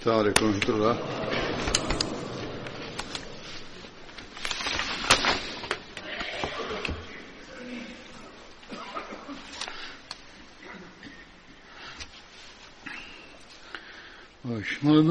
السلام عليكم ورحمة الله أشهد أن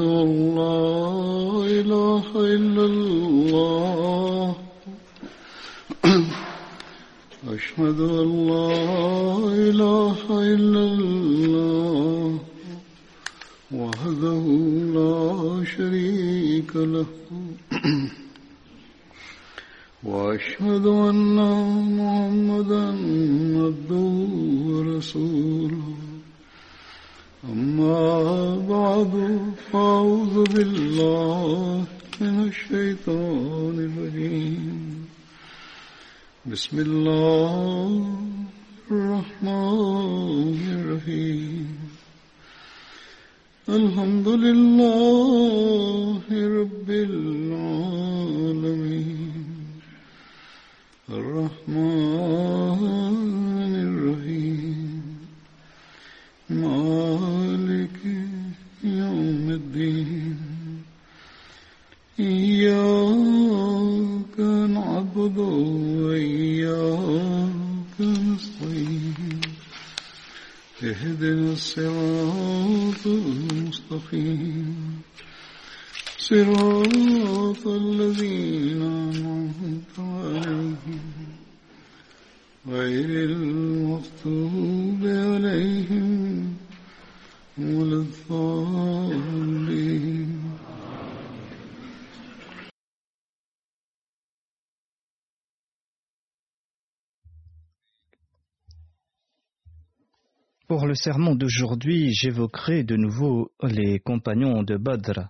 Pour le sermon d'aujourd'hui, j'évoquerai de nouveau les compagnons de Badr.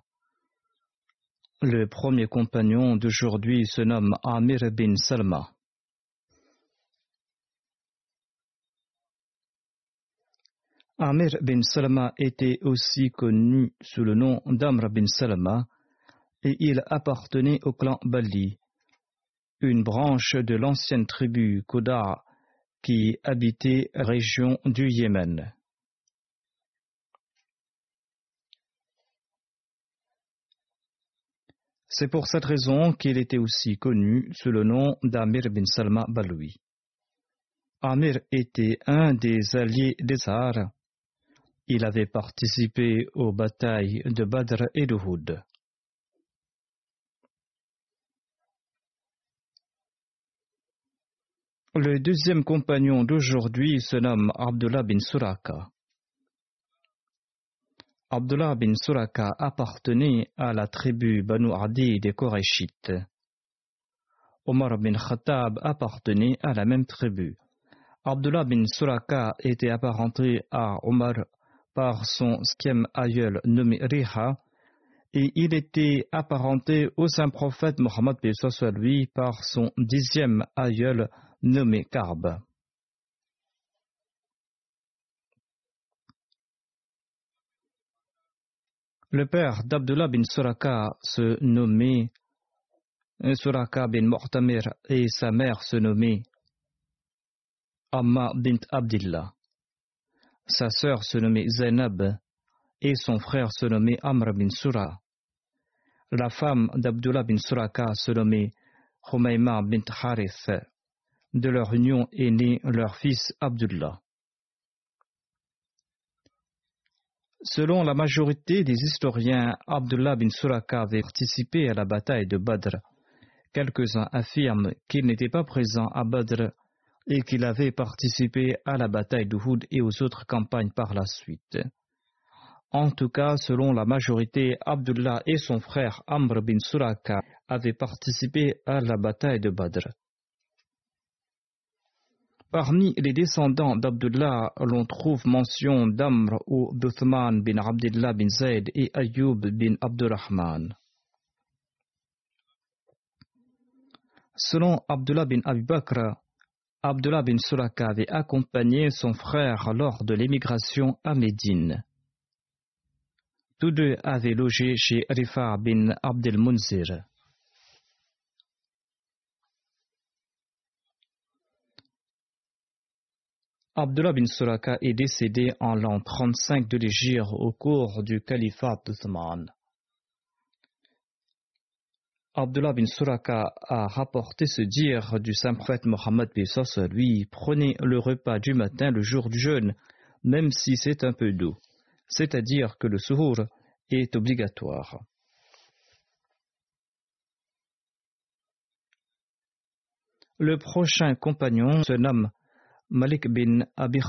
Le premier compagnon d'aujourd'hui se nomme Amir bin Salma. Amir bin Salma était aussi connu sous le nom d'Amr bin Salma et il appartenait au clan Bali, une branche de l'ancienne tribu Koda qui habitait région du Yémen. C'est pour cette raison qu'il était aussi connu sous le nom d'Amir bin Salma Baloui. Amir était un des alliés des Sahara. Il avait participé aux batailles de Badr et de Houd. Le deuxième compagnon d'aujourd'hui se nomme Abdullah bin Suraka. Abdullah bin Suraka appartenait à la tribu Banu Adi des Korachites. Omar bin Khattab appartenait à la même tribu. Abdullah bin Suraka était apparenté à Omar par son cinquième aïeul nommé Riha et il était apparenté au saint prophète Mohammed lui par son dixième aïeul nommé Karb. Le père d'Abdullah bin Suraka se nommait Suraka bin Mu'tamir et sa mère se nommait Amma bint Abdillah. Sa sœur se nommait Zainab et son frère se nommait Amr bin Sura. La femme d'Abdullah bin Suraka se nommait Humayma bint Harith. De leur union est né leur fils Abdullah. Selon la majorité des historiens, Abdullah bin Suraka avait participé à la bataille de Badr. Quelques-uns affirment qu'il n'était pas présent à Badr et qu'il avait participé à la bataille d'Uhud et aux autres campagnes par la suite. En tout cas, selon la majorité, Abdullah et son frère Amr bin Suraka avaient participé à la bataille de Badr. Parmi les descendants d'Abdullah, l'on trouve mention d'Amr ou d'Uthman bin Abdullah bin Zayd et Ayyub bin Abdurrahman. Selon Abdullah bin Abi Bakr, Abdullah bin Suraka avait accompagné son frère lors de l'émigration à Médine. Tous deux avaient logé chez Rifa bin Abdel Munzir. Abdullah bin Suraka est décédé en l'an 35 de l'Égypte au cours du califat d'Othman. Abdullah bin Suraka a rapporté ce dire du saint prophète Mohammed lui prenez le repas du matin le jour du jeûne, même si c'est un peu d'eau, c'est-à-dire que le suhour est obligatoire. Le prochain compagnon se nomme Malik bin Abi.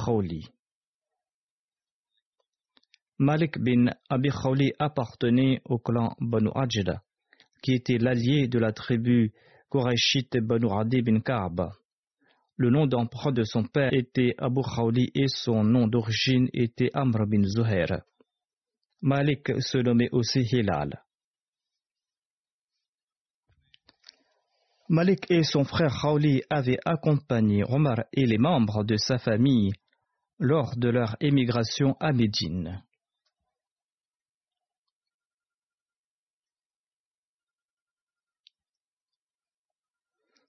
Malik bin Abi appartenait au clan Banu Ajda qui était l'allié de la tribu Qurayshite Banu Adi bin Ka'b. Le nom d'emprunt de son père était Abu Khawli et son nom d'origine était Amr bin Zuhair. Malik se nommait aussi Hilal. Malik et son frère Khawli avaient accompagné Omar et les membres de sa famille lors de leur émigration à Médine.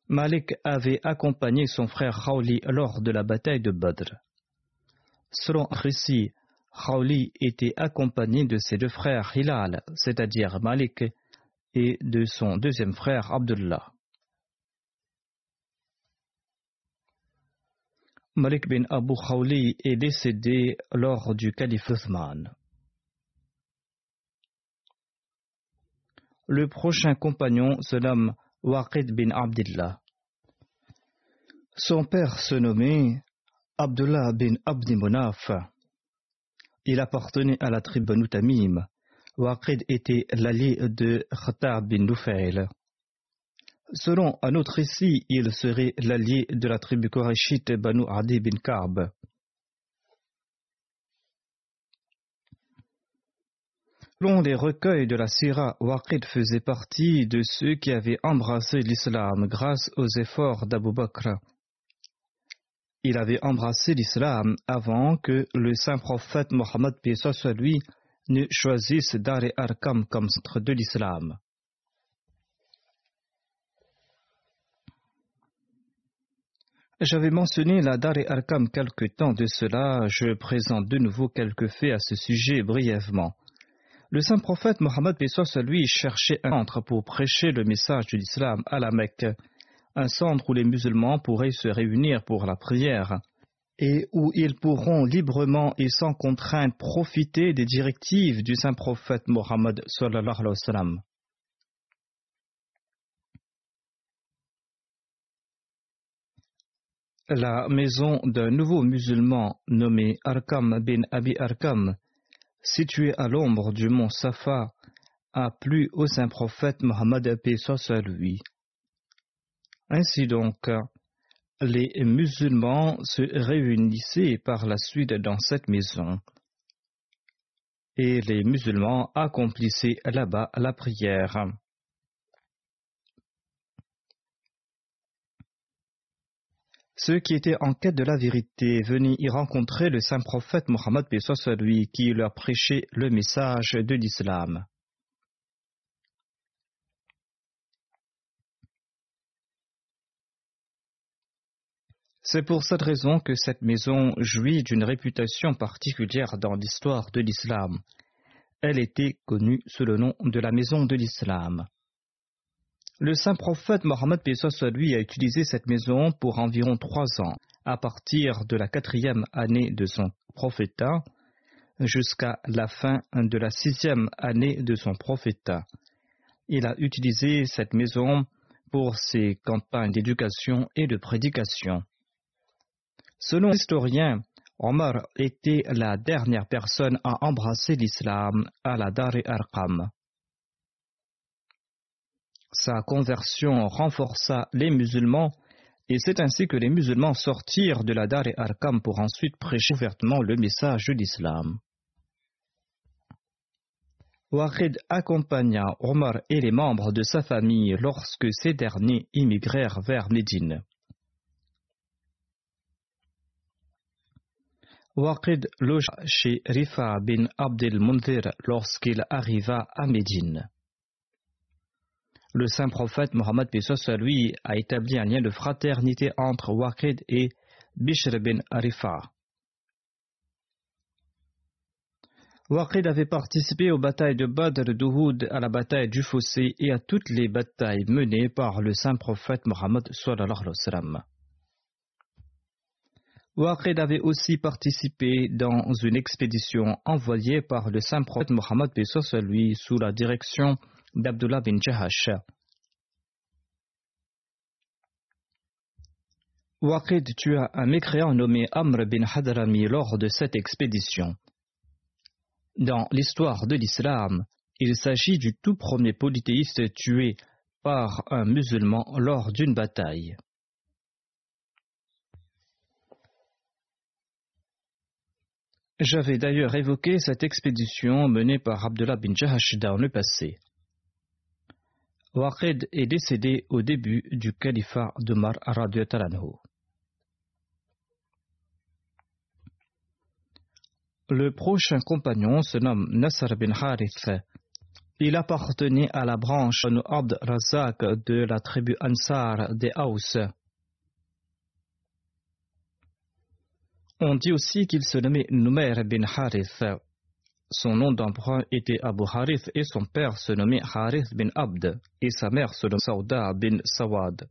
Malik avait accompagné son frère Khawli lors de la bataille de Badr. Selon récit, Khawli était accompagné de ses deux frères Hilal, c'est-à-dire Malik, et de son deuxième frère Abdullah. Malik bin Abu Khawli est décédé lors du calife. Le prochain compagnon se nomme Waqid bin Abdullah. Son père se nommait Abdullah bin Abdi Monaf. Il appartenait à la tribu Banu Tamim. Waqid était l'allié de Khattab bin Nufail. Selon un autre récit, il serait l'allié de la tribu Qurayshite Banu Adi bin Ka'b. Selon les recueils de la Syrah, Waqid faisait partie de ceux qui avaient embrassé l'islam grâce aux efforts d'Abu Bakr. Il avait embrassé l'islam avant que le saint prophète Mohammed lui ne choisisse Dar et Arkam comme centre de l'islam. J'avais mentionné la Dar et Arkam quelque temps de cela, je présente de nouveau quelques faits à ce sujet brièvement. Le saint prophète Mohammed lui cherchait un centre pour prêcher le message de l'islam à la Mecque. Un centre où les musulmans pourraient se réunir pour la prière et où ils pourront librement et sans contrainte profiter des directives du saint prophète Mohammed La maison d'un nouveau musulman nommé Arkam bin Abi Arkam, située à l'ombre du mont Safa, a plu au saint prophète Mohammed lui. Ainsi donc, les musulmans se réunissaient par la suite dans cette maison et les musulmans accomplissaient là-bas la prière. Ceux qui étaient en quête de la vérité venaient y rencontrer le saint prophète Mohammed lui qui leur prêchait le message de l'islam. C'est pour cette raison que cette maison jouit d'une réputation particulière dans l'histoire de l'islam. Elle était connue sous le nom de la maison de l'islam. Le saint prophète Mohammed lui a utilisé cette maison pour environ trois ans, à partir de la quatrième année de son prophétat jusqu'à la fin de la sixième année de son prophétat. Il a utilisé cette maison pour ses campagnes d'éducation et de prédication. Selon l'historien, Omar était la dernière personne à embrasser l'islam à la Dar e. Sa conversion renforça les musulmans et c'est ainsi que les musulmans sortirent de la Dar e Arqam pour ensuite prêcher ouvertement le message de l'islam. Wahid accompagna Omar et les membres de sa famille lorsque ces derniers immigrèrent vers Médine. Waqid logea chez Rifa bin Abdel Munzir lorsqu'il arriva à Médine. Le saint prophète Mohammed lui a établi un lien de fraternité entre Waqid et Bishr bin Arifa. Waqid avait participé aux batailles de Badr, d'Uhud, à la bataille du Fossé et à toutes les batailles menées par le saint prophète Mohammed Waqid avait aussi participé dans une expédition envoyée par le saint prophète Mohammed lui sous la direction d'Abdullah bin Jahash. Waqid tua un mécréant nommé Amr bin Hadrami lors de cette expédition. Dans l'histoire de l'islam, il s'agit du tout premier polythéiste tué par un musulman lors d'une bataille. J'avais d'ailleurs évoqué cette expédition menée par Abdullah bin Jahash dans le passé. Waqid est décédé au début du califat d'Omar Talanho. Le prochain compagnon se nomme Nasr bin Harith. Il appartenait à la branche Abd Razak de la tribu Ansar des Haus. On dit aussi qu'il se nommait Numer bin Harith. Son nom d'emprunt était Abu Harith et son père se nommait Harith bin Abd et sa mère se nommait Sauda bin Sawad.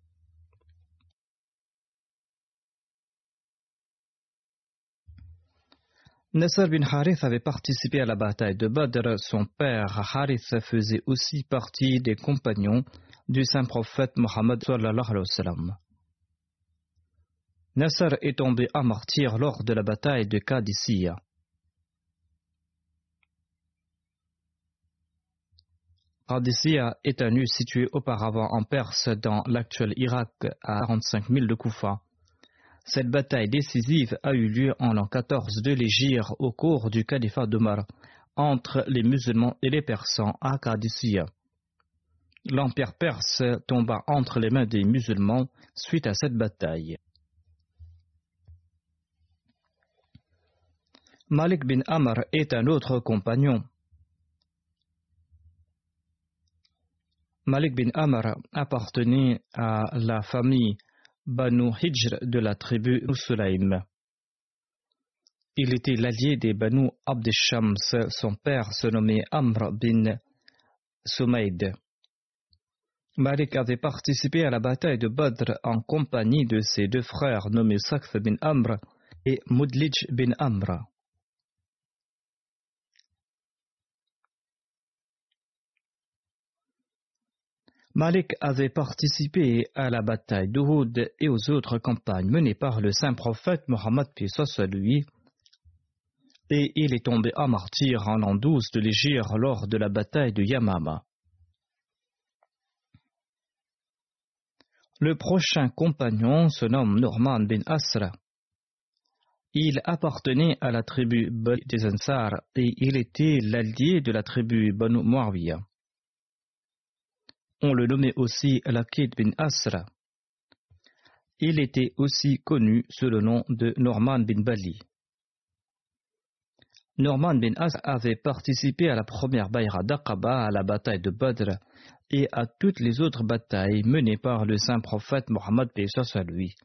Nasser bin Harith avait participé à la bataille de Badr. Son père Harith faisait aussi partie des compagnons du saint prophète Mohammed Nasser est tombé à martyr lors de la bataille de Qadisiyah. Qadisiyah est un lieu situé auparavant en Perse dans l'actuel Irak à 45 000 de Koufa. Cette bataille décisive a eu lieu en l'an 14 de l'Égypte au cours du califat d'Omar entre les musulmans et les persans à Qadisiyah. L'empire perse tomba entre les mains des musulmans suite à cette bataille. Malik bin Amr est un autre compagnon. Malik bin Amr appartenait à la famille Banu Hijr de la tribu Sulaim. Il était l'allié des Banu Abdeshams. Son père se nommait Amr bin Sumaid. Malik avait participé à la bataille de Badr en compagnie de ses deux frères nommés Sakf bin Amr et Mudlij bin Amr. Malik avait participé à la bataille d'Uhud et aux autres campagnes menées par le saint prophète Mohammed lui, et il est tombé à martyr en l'an 12 de l'Égypte lors de la bataille de Yamama. Le prochain compagnon se nomme Norman bin Asra. Il appartenait à la tribu des Ansar et il était l'allié de la tribu Banu Muawiyah. On le nommait aussi Lakid bin Asra. Il était aussi connu sous le nom de Norman bin Bali. Norman bin Asra avait participé à la première Bayra d'Aqaba, à la bataille de Badr et à toutes les autres batailles menées par le saint prophète Mohammed à lui.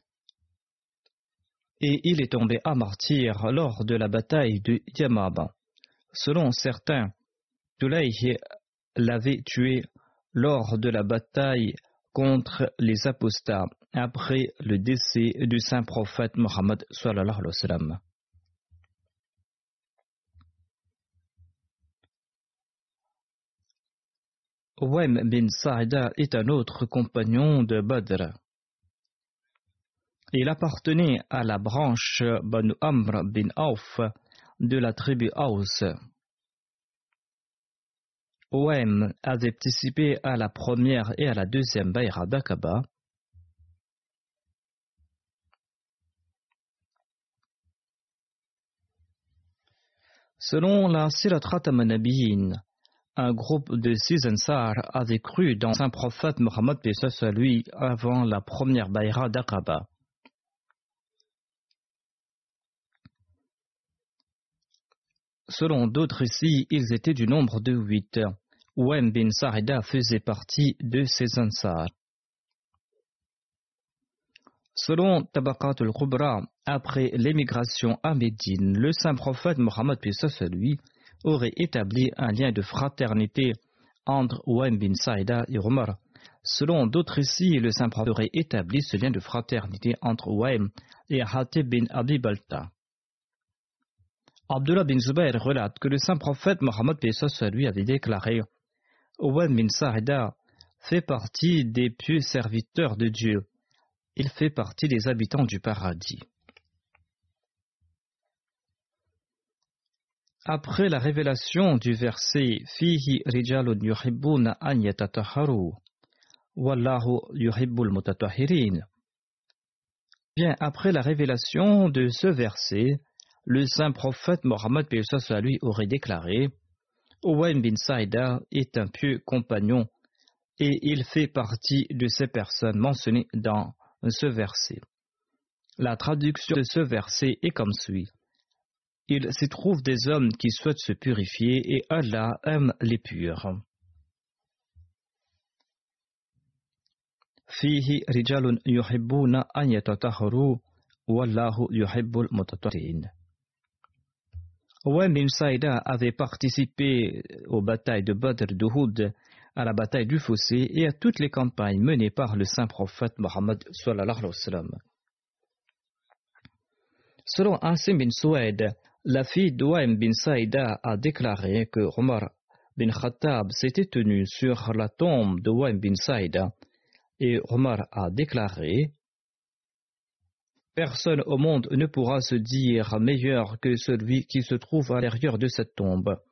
Et il est tombé à martyr lors de la bataille de Yamaba. Selon certains, Tulaï l'avait tué lors de la bataille contre les apostats après le décès du saint prophète Mohammed Wem bin Sa'ida est un autre compagnon de Badr. Il appartenait à la branche Banu Amr bin Auf de la tribu Aus. OM avait participé à la première et à la deuxième Bayra d'Aqaba. Selon la Sirat Manabiyin, un groupe de six Ansar avait cru dans un prophète Mohammed lui avant la première Bayra d'Aqaba. Selon d'autres ici, ils étaient du nombre de huit. Ouem bin Sarida faisait partie de ces Ansar. Selon Tabakat al-Kubra, après l'émigration à Médine, le saint prophète Mohammed lui aurait établi un lien de fraternité entre Ouaim bin Saïda et Omar. Selon d'autres récits, le saint prophète aurait établi ce lien de fraternité entre Ouaim et Hatib bin Abi Balta. Abdullah bin Zubayr relate que le saint prophète Mohammed lui avait déclaré Ouaim bin Saïda fait partie des pieux serviteurs de Dieu il fait partie des habitants du paradis. Après la révélation du verset Fihi rijalun yuhibbuna an wallahu yuhibbul mutatahirin. Bien après la révélation de ce verset, le saint prophète Mohammed lui aurait déclaré Owen bin Saïda est un pieux compagnon et il fait partie de ces personnes mentionnées dans ce verset. La traduction de ce verset est comme suit. Il s'y trouve des hommes qui souhaitent se purifier et Allah aime les purs. Fihi rijalun yuhibbuna an wallahu yuhibbul Owen bin Saïda avait participé aux batailles de Badr d'Uhud, à la bataille du Fossé et à toutes les campagnes menées par le saint prophète Mohammed. Selon Asim bin Souaid, la fille d'Ouaim bin Saïda a déclaré que Omar bin Khattab s'était tenu sur la tombe d'Ouaim bin Saïda et Omar a déclaré Personne au monde ne pourra se dire meilleur que celui qui se trouve à l'intérieur de cette tombe.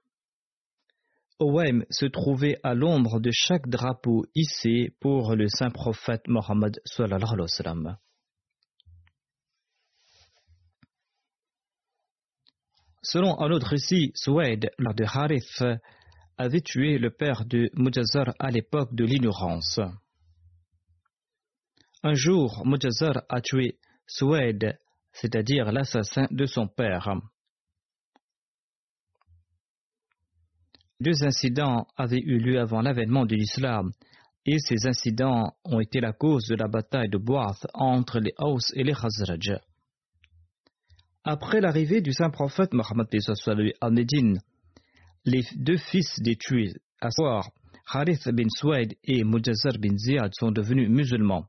Ouaim se trouvait à l'ombre de chaque drapeau hissé pour le saint prophète Mohammed Selon un autre récit, Souaid, lors de Harith, avait tué le père de Mujazar à l'époque de l'ignorance. Un jour, Mujazar a tué Souaid, c'est-à-dire l'assassin de son père. Deux incidents avaient eu lieu avant l'avènement de l'islam, et ces incidents ont été la cause de la bataille de Boath entre les Haus et les Khazraj. Après l'arrivée du saint prophète Mohammed à Médine, les deux fils des tués, à savoir Harith bin Suwaid et Mujazar bin Ziyad, sont devenus musulmans.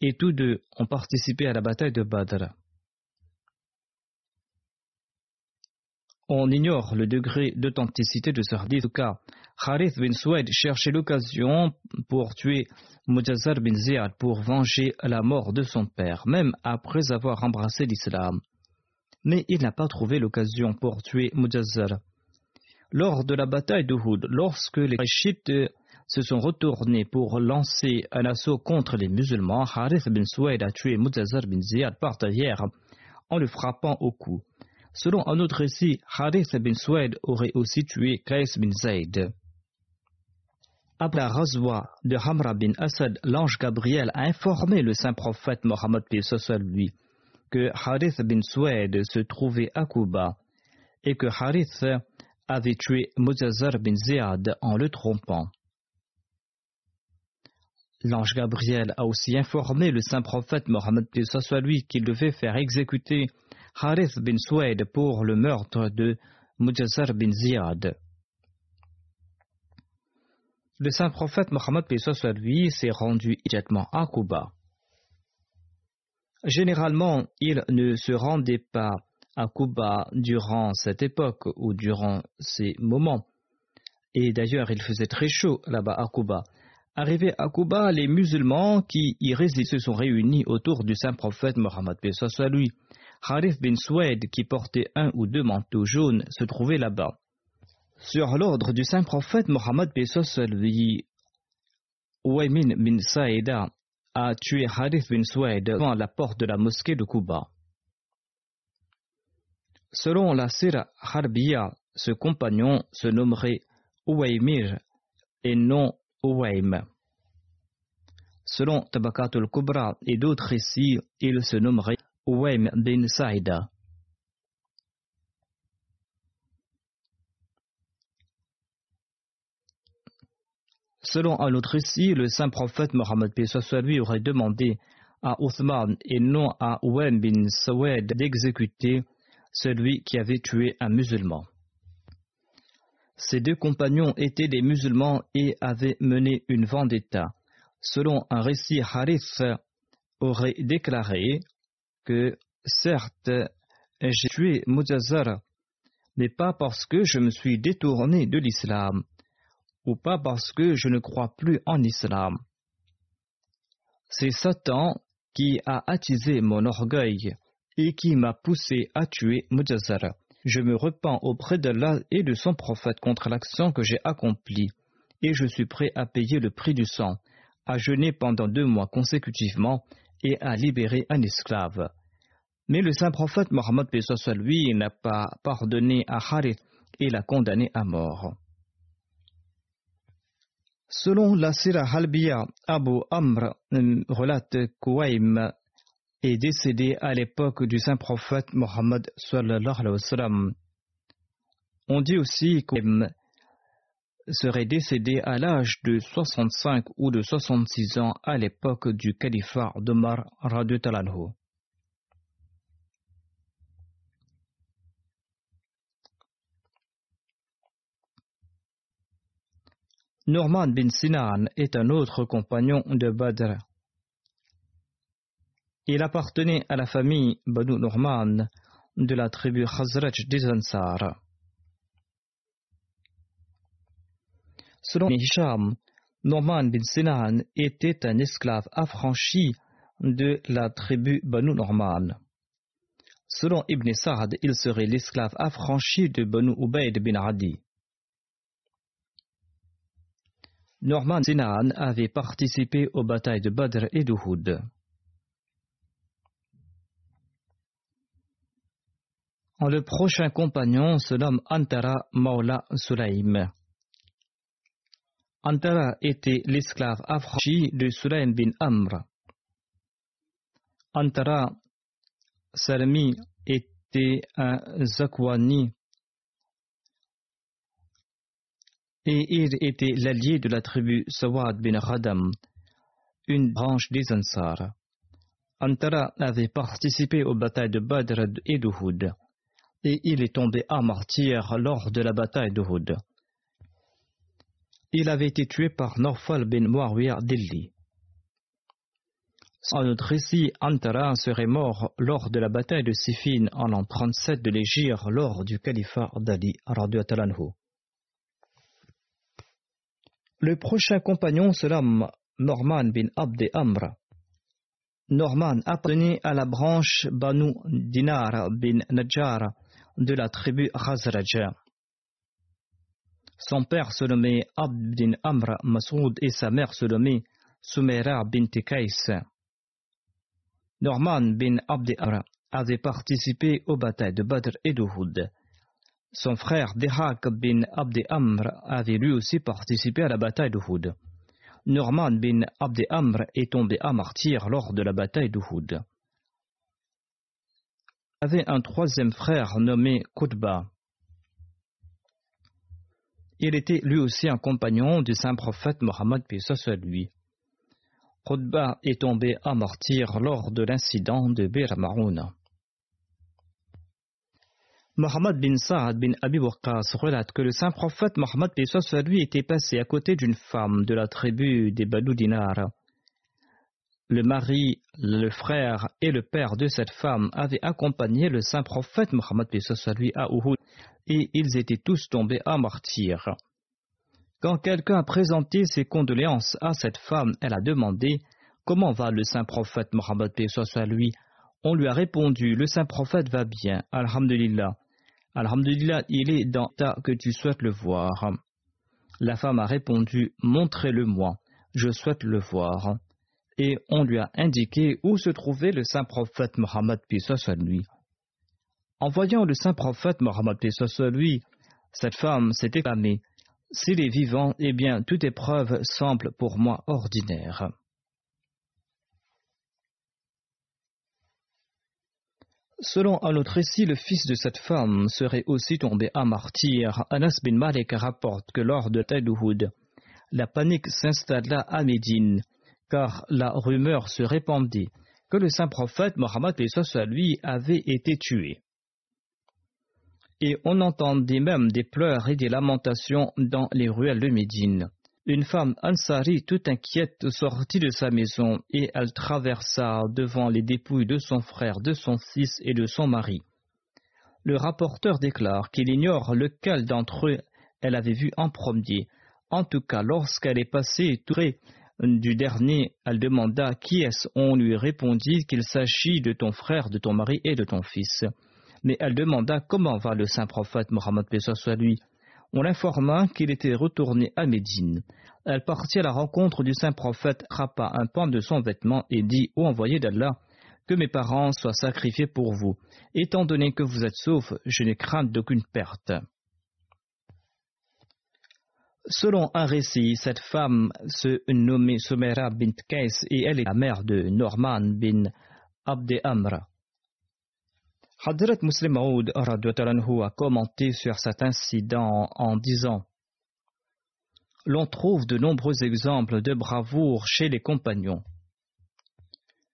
Et tous deux ont participé à la bataille de Badr. On ignore le degré d'authenticité de ce hadith. Cas, Harith bin Soued cherchait l'occasion pour tuer Mujazar bin Ziyad pour venger la mort de son père, même après avoir embrassé l'islam. Mais il n'a pas trouvé l'occasion pour tuer Mujazar. Lors de la bataille d'Uhud, lorsque les chiites se sont retournés pour lancer un assaut contre les musulmans, Harith bin Soued a tué Mujazar bin Ziyad par terre en le frappant au cou. Selon un autre récit, Harith bin Suwaid aurait aussi tué Qais bin Zayd. Après la razwa de Hamra bin Asad, l'ange Gabriel a informé le saint prophète Mohammed lui que Harith bin Suwaid se trouvait à Kuba et que Harith avait tué Muzazar bin Ziyad en le trompant. L'ange Gabriel a aussi informé le saint prophète Mohammed lui qu'il devait faire exécuter Harith bin Suwaid pour le meurtre de Mujazar bin Ziyad. Le saint prophète Mohammed lui s'est rendu immédiatement à Kuba. Généralement, il ne se rendait pas à Kuba durant cette époque ou durant ces moments. Et d'ailleurs, il faisait très chaud là-bas à Kuba. Arrivé à Kuba, les musulmans qui y résident se sont réunis autour du saint prophète Mohammed lui. Harith bin Suwaid, qui portait un ou deux manteaux jaunes, se trouvait là-bas. Sur l'ordre du saint prophète Mohammed lui, Ouaymin bin Saïda a tué Harith bin Suwaid devant la porte de la mosquée de Kuba. Selon la Sira Harbiya, ce compagnon se nommerait Ouaymir et non Ouaym. Selon Tabakatul Kubra et d'autres récits, il se nommerait Ouaim bin Saïda. Selon un autre récit, le saint prophète Mohammed aurait demandé à Uthman et non à Ouem bin Sawed d'exécuter celui qui avait tué un musulman. Ces deux compagnons étaient des musulmans et avaient mené une vendetta. Selon un récit, Harith aurait déclaré que certes, j'ai tué Mujazar, mais pas parce que je me suis détourné de l'islam, ou pas parce que je ne crois plus en islam. C'est Satan qui a attisé mon orgueil et qui m'a poussé à tuer Mujazar. Je me repens auprès d'Allah et de son prophète contre l'action que j'ai accomplie, et je suis prêt à payer le prix du sang, à jeûner pendant deux mois consécutivement et à libérer un esclave. Mais le saint prophète Mohammed lui n'a pas pardonné à Harith et l'a condamné à mort. Selon la Sira Halbiya, Abu Amr euh, relate qu'Ouaim est décédé à l'époque du saint prophète Mohammed On dit aussi qu'Ouaim serait décédé à l'âge de 65 ou de 66 ans à l'époque du califat d'Omar Talanhu. Norman bin Sinan est un autre compagnon de Badr. Il appartenait à la famille Banu Norman de la tribu Khazraj des Ansar. Selon Hisham, Norman bin Sinan était un esclave affranchi de la tribu Banu Norman. Selon Ibn Sa'd, il serait l'esclave affranchi de Banu Ubaid bin Adi. Norman Sinan avait participé aux batailles de Badr et d'Uhud. Le prochain compagnon se nomme Antara Maula Sulaim. Antara était l'esclave affranchi de Sulaim bin Amr. Antara Salmi était un Zakwani et il était l'allié de la tribu Sawad bin Radam, une branche des Ansar. Antara avait participé aux batailles de Badr et d'Uhud, et il est tombé à martyr lors de la bataille d'Uhud. Il avait été tué par Norfal bin Muawiyah Delhi. En notre récit, Antara serait mort lors de la bataille de Sifin en l'an 37 de l'Égypte lors du califat d'Ali. Le prochain compagnon se Norman bin Abd Amr. Norman appartenait à la branche Banu Dinar bin Najjar de la tribu Khazraj. Son père se nommait Abd bin Amr Masoud et sa mère se nommait Sumaira bin Kais. Norman bin Abd Amr avait participé aux batailles de Badr et d'Uhud. Son frère Dehak bin Abd Amr avait lui aussi participé à la bataille d'Uhud. Norman bin Abd Amr est tombé à martyr lors de la bataille d'Uhud. Avait un troisième frère nommé Qutba. Il était lui aussi un compagnon du saint prophète Mohammed soit lui. Qutba est tombé à martyr lors de l'incident de Bir Marouna. Mohammed bin Saad bin Abi Waqqas relate que le saint prophète Mohammed lui était passé à côté d'une femme de la tribu des Banu Dinar. Le mari, le frère et le père de cette femme avaient accompagné le saint prophète Mohammed lui à Uhud et ils étaient tous tombés à martyr. Quand quelqu'un a présenté ses condoléances à cette femme, elle a demandé Comment va le saint prophète Mohammed lui? On lui a répondu Le saint prophète va bien, Alhamdulillah. Alhamdulillah, il est dans ta que tu souhaites le voir. La femme a répondu Montrez-le-moi, je souhaite le voir. Et on lui a indiqué où se trouvait le saint prophète Mohammed soit lui. En voyant le saint prophète Mohammed soit lui, cette femme s'est exclamée S'il est vivant, eh bien, toute épreuve semble pour moi ordinaire. Selon un autre récit, le fils de cette femme serait aussi tombé à martyr. Anas bin Malik rapporte que lors de Taïdouhoud, la panique s'installa à Médine, car la rumeur se répandait que le saint prophète Mohammed lui avait été tué. Et on entendait même des pleurs et des lamentations dans les ruelles de Médine. Une femme Ansari, tout inquiète, sortit de sa maison et elle traversa devant les dépouilles de son frère, de son fils et de son mari. Le rapporteur déclare qu'il ignore lequel d'entre eux elle avait vu en premier. En tout cas, lorsqu'elle est passée du dernier, elle demanda qui est-ce? On lui répondit qu'il s'agit de ton frère, de ton mari et de ton fils. Mais elle demanda comment va le saint prophète Mohammed soit lui? On l'informa qu'il était retourné à Médine. Elle partit à la rencontre du saint prophète, rapa un pan de son vêtement et dit Ô envoyé d'Allah, que mes parents soient sacrifiés pour vous. Étant donné que vous êtes sauf, je n'ai crainte d'aucune perte. Selon un récit, cette femme se nommait Sumera bint Kais et elle est la mère de Norman bin Abd Amra. Hadrat Muslim Maud a commenté sur cet incident en disant L'on trouve de nombreux exemples de bravoure chez les compagnons.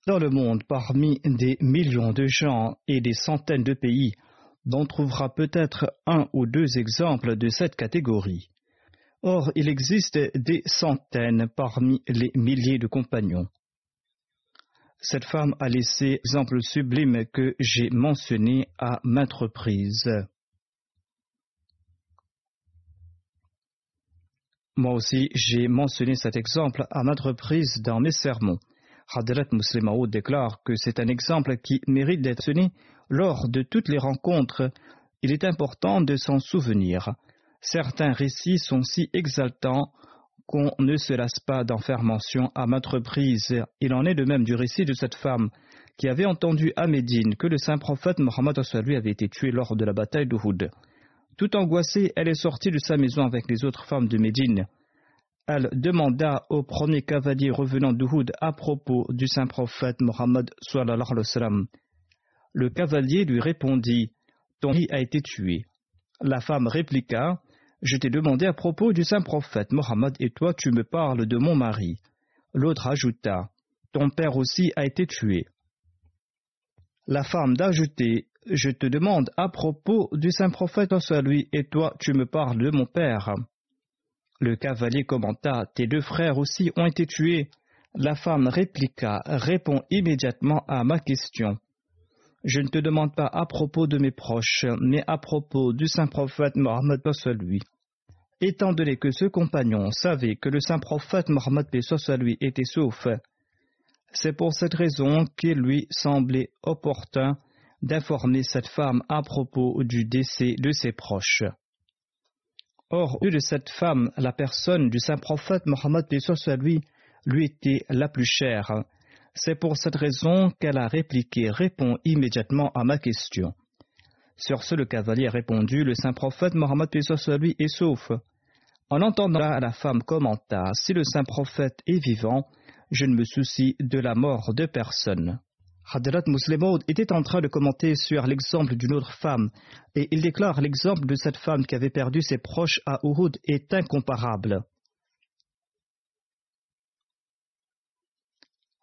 Dans le monde, parmi des millions de gens et des centaines de pays, on trouvera peut-être un ou deux exemples de cette catégorie. Or, il existe des centaines parmi les milliers de compagnons. Cette femme a laissé l'exemple sublime que j'ai mentionné à maintes reprises. Moi aussi, j'ai mentionné cet exemple à maintes reprises dans mes sermons. Hadrat Muslimaoud déclare que c'est un exemple qui mérite d'être mentionné lors de toutes les rencontres. Il est important de s'en souvenir. Certains récits sont si exaltants qu'on ne se lasse pas d'en faire mention à maintes reprises. Il en est de même du récit de cette femme qui avait entendu à Médine que le saint prophète Mohammed lui avait été tué lors de la bataille d'Uhud. Tout angoissée, elle est sortie de sa maison avec les autres femmes de Médine. Elle demanda au premier cavalier revenant d'Uhud à propos du saint prophète Mohammed Le cavalier lui répondit Ton mari a été tué. La femme répliqua je t'ai demandé à propos du saint prophète Mohammed et toi tu me parles de mon mari. L'autre ajouta Ton père aussi a été tué. La femme d'ajouter Je te demande à propos du saint prophète lui et toi tu me parles de mon père. Le cavalier commenta Tes deux frères aussi ont été tués. La femme répliqua Réponds immédiatement à ma question. Je ne te demande pas à propos de mes proches, mais à propos du saint prophète Mohammed lui. Étant donné que ce compagnon savait que le saint prophète Mohammed soit lui était sauf, c'est pour cette raison qu'il lui semblait opportun d'informer cette femme à propos du décès de ses proches. Or, au de cette femme, la personne du saint prophète Mohammed soit lui lui était la plus chère, c'est pour cette raison qu'elle a répliqué Réponds immédiatement à ma question. Sur ce, le cavalier a répondu Le saint prophète Mohammed lui est sauf. En entendant la femme commenta Si le saint prophète est vivant, je ne me soucie de la mort de personne. Hadrat Muslimaud était en train de commenter sur l'exemple d'une autre femme, et il déclare l'exemple de cette femme qui avait perdu ses proches à Uhud est incomparable.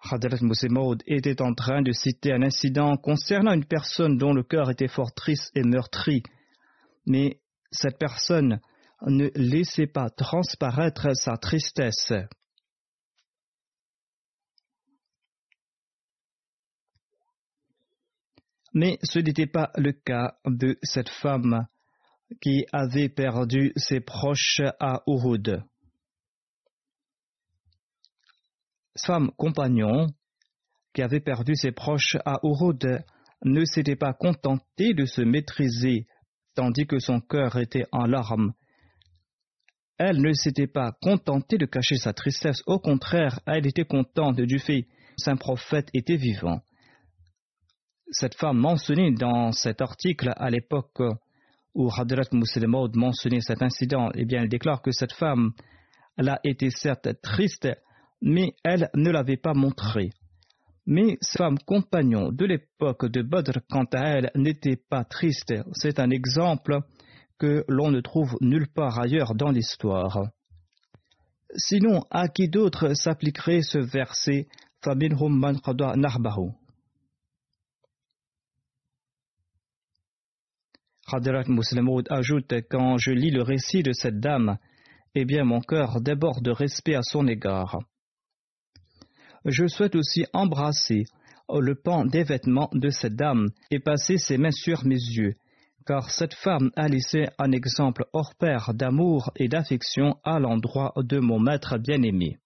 Hadrat Maud était en train de citer un incident concernant une personne dont le cœur était fort triste et meurtri. Mais cette personne ne laissait pas transparaître sa tristesse. Mais ce n'était pas le cas de cette femme qui avait perdu ses proches à Uhud. femme compagnon qui avait perdu ses proches à Uhud ne s'était pas contentée de se maîtriser tandis que son cœur était en larmes. Elle ne s'était pas contentée de cacher sa tristesse, au contraire, elle était contente du fait que Saint prophète était vivant. Cette femme mentionnée dans cet article à l'époque où Hadrat Muslim mentionnait cet incident, eh bien, elle déclare que cette femme elle a été certes triste, mais elle ne l'avait pas montré. Mais sa femme compagnon de l'époque de Badr, quant à elle, n'était pas triste. C'est un exemple que l'on ne trouve nulle part ailleurs dans l'histoire. Sinon, à qui d'autre s'appliquerait ce verset? Man narbahu Hadrat Muslimaud ajoute Quand je lis le récit de cette dame, eh bien mon cœur déborde de respect à son égard. Je souhaite aussi embrasser le pan des vêtements de cette dame et passer ses mains sur mes yeux, car cette femme a laissé un exemple hors pair d'amour et d'affection à l'endroit de mon maître bien-aimé.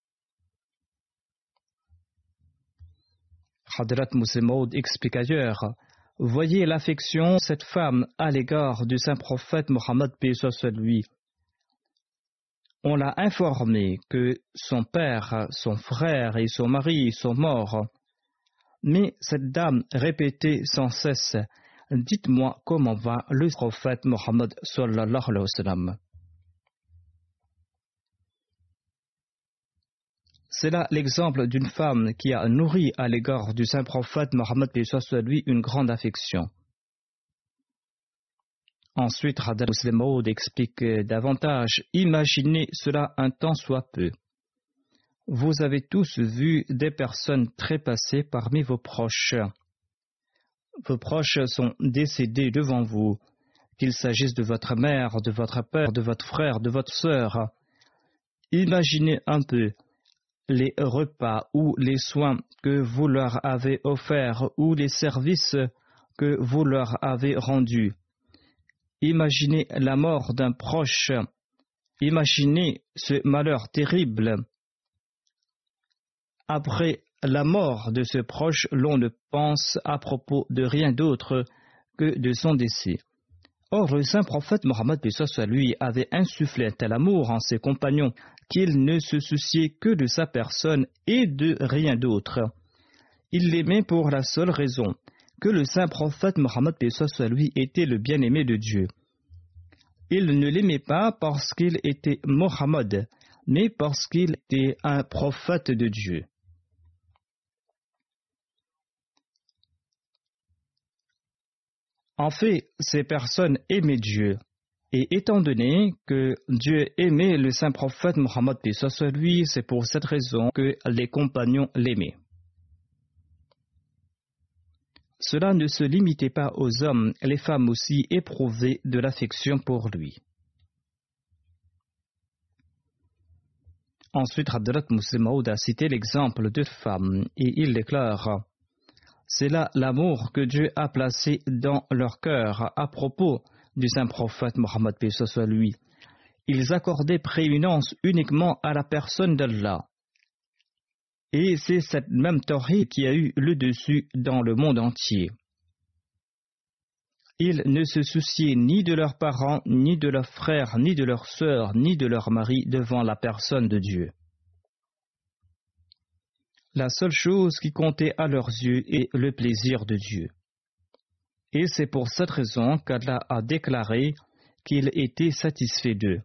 Hadrat Muslimaud explique ailleurs Voyez l'affection cette femme à l'égard du saint prophète Mohammed lui. On l'a informé que son père, son frère et son mari sont morts. Mais cette dame répétait sans cesse Dites-moi comment va le prophète Mohammed sallallahu alayhi. C'est là l'exemple d'une femme qui a nourri à l'égard du saint prophète Mohammed lui une grande affection. Ensuite, Radha Muslimaud explique davantage Imaginez cela un temps soit peu. Vous avez tous vu des personnes trépassées parmi vos proches. Vos proches sont décédés devant vous, qu'il s'agisse de votre mère, de votre père, de votre frère, de votre sœur. Imaginez un peu les repas ou les soins que vous leur avez offerts ou les services que vous leur avez rendus. Imaginez la mort d'un proche. Imaginez ce malheur terrible. Après la mort de ce proche, l'on ne pense à propos de rien d'autre que de son décès. Or, le saint prophète Mohammed lui avait insufflé un tel amour en ses compagnons qu'il ne se souciait que de sa personne et de rien d'autre. Il l'aimait pour la seule raison que le saint prophète Mohammed lui était le bien-aimé de Dieu. Il ne l'aimait pas parce qu'il était Mohammed, mais parce qu'il était un prophète de Dieu. En fait, ces personnes aimaient Dieu, et étant donné que Dieu aimait le saint prophète Mohammed c'est pour cette raison que les compagnons l'aimaient. Cela ne se limitait pas aux hommes, les femmes aussi éprouvaient de l'affection pour lui. Ensuite, Hadrat Muslimaud a cité l'exemple de femmes et il déclare C'est là l'amour que Dieu a placé dans leur cœur à propos du saint prophète Mohammed soit lui. Ils accordaient prééminence uniquement à la personne d'Allah. Et c'est cette même Torah qui a eu le dessus dans le monde entier. Ils ne se souciaient ni de leurs parents, ni de leurs frères, ni de leurs sœurs, ni de leurs maris devant la personne de Dieu. La seule chose qui comptait à leurs yeux est le plaisir de Dieu. Et c'est pour cette raison qu'Allah a déclaré qu'il était satisfait d'eux.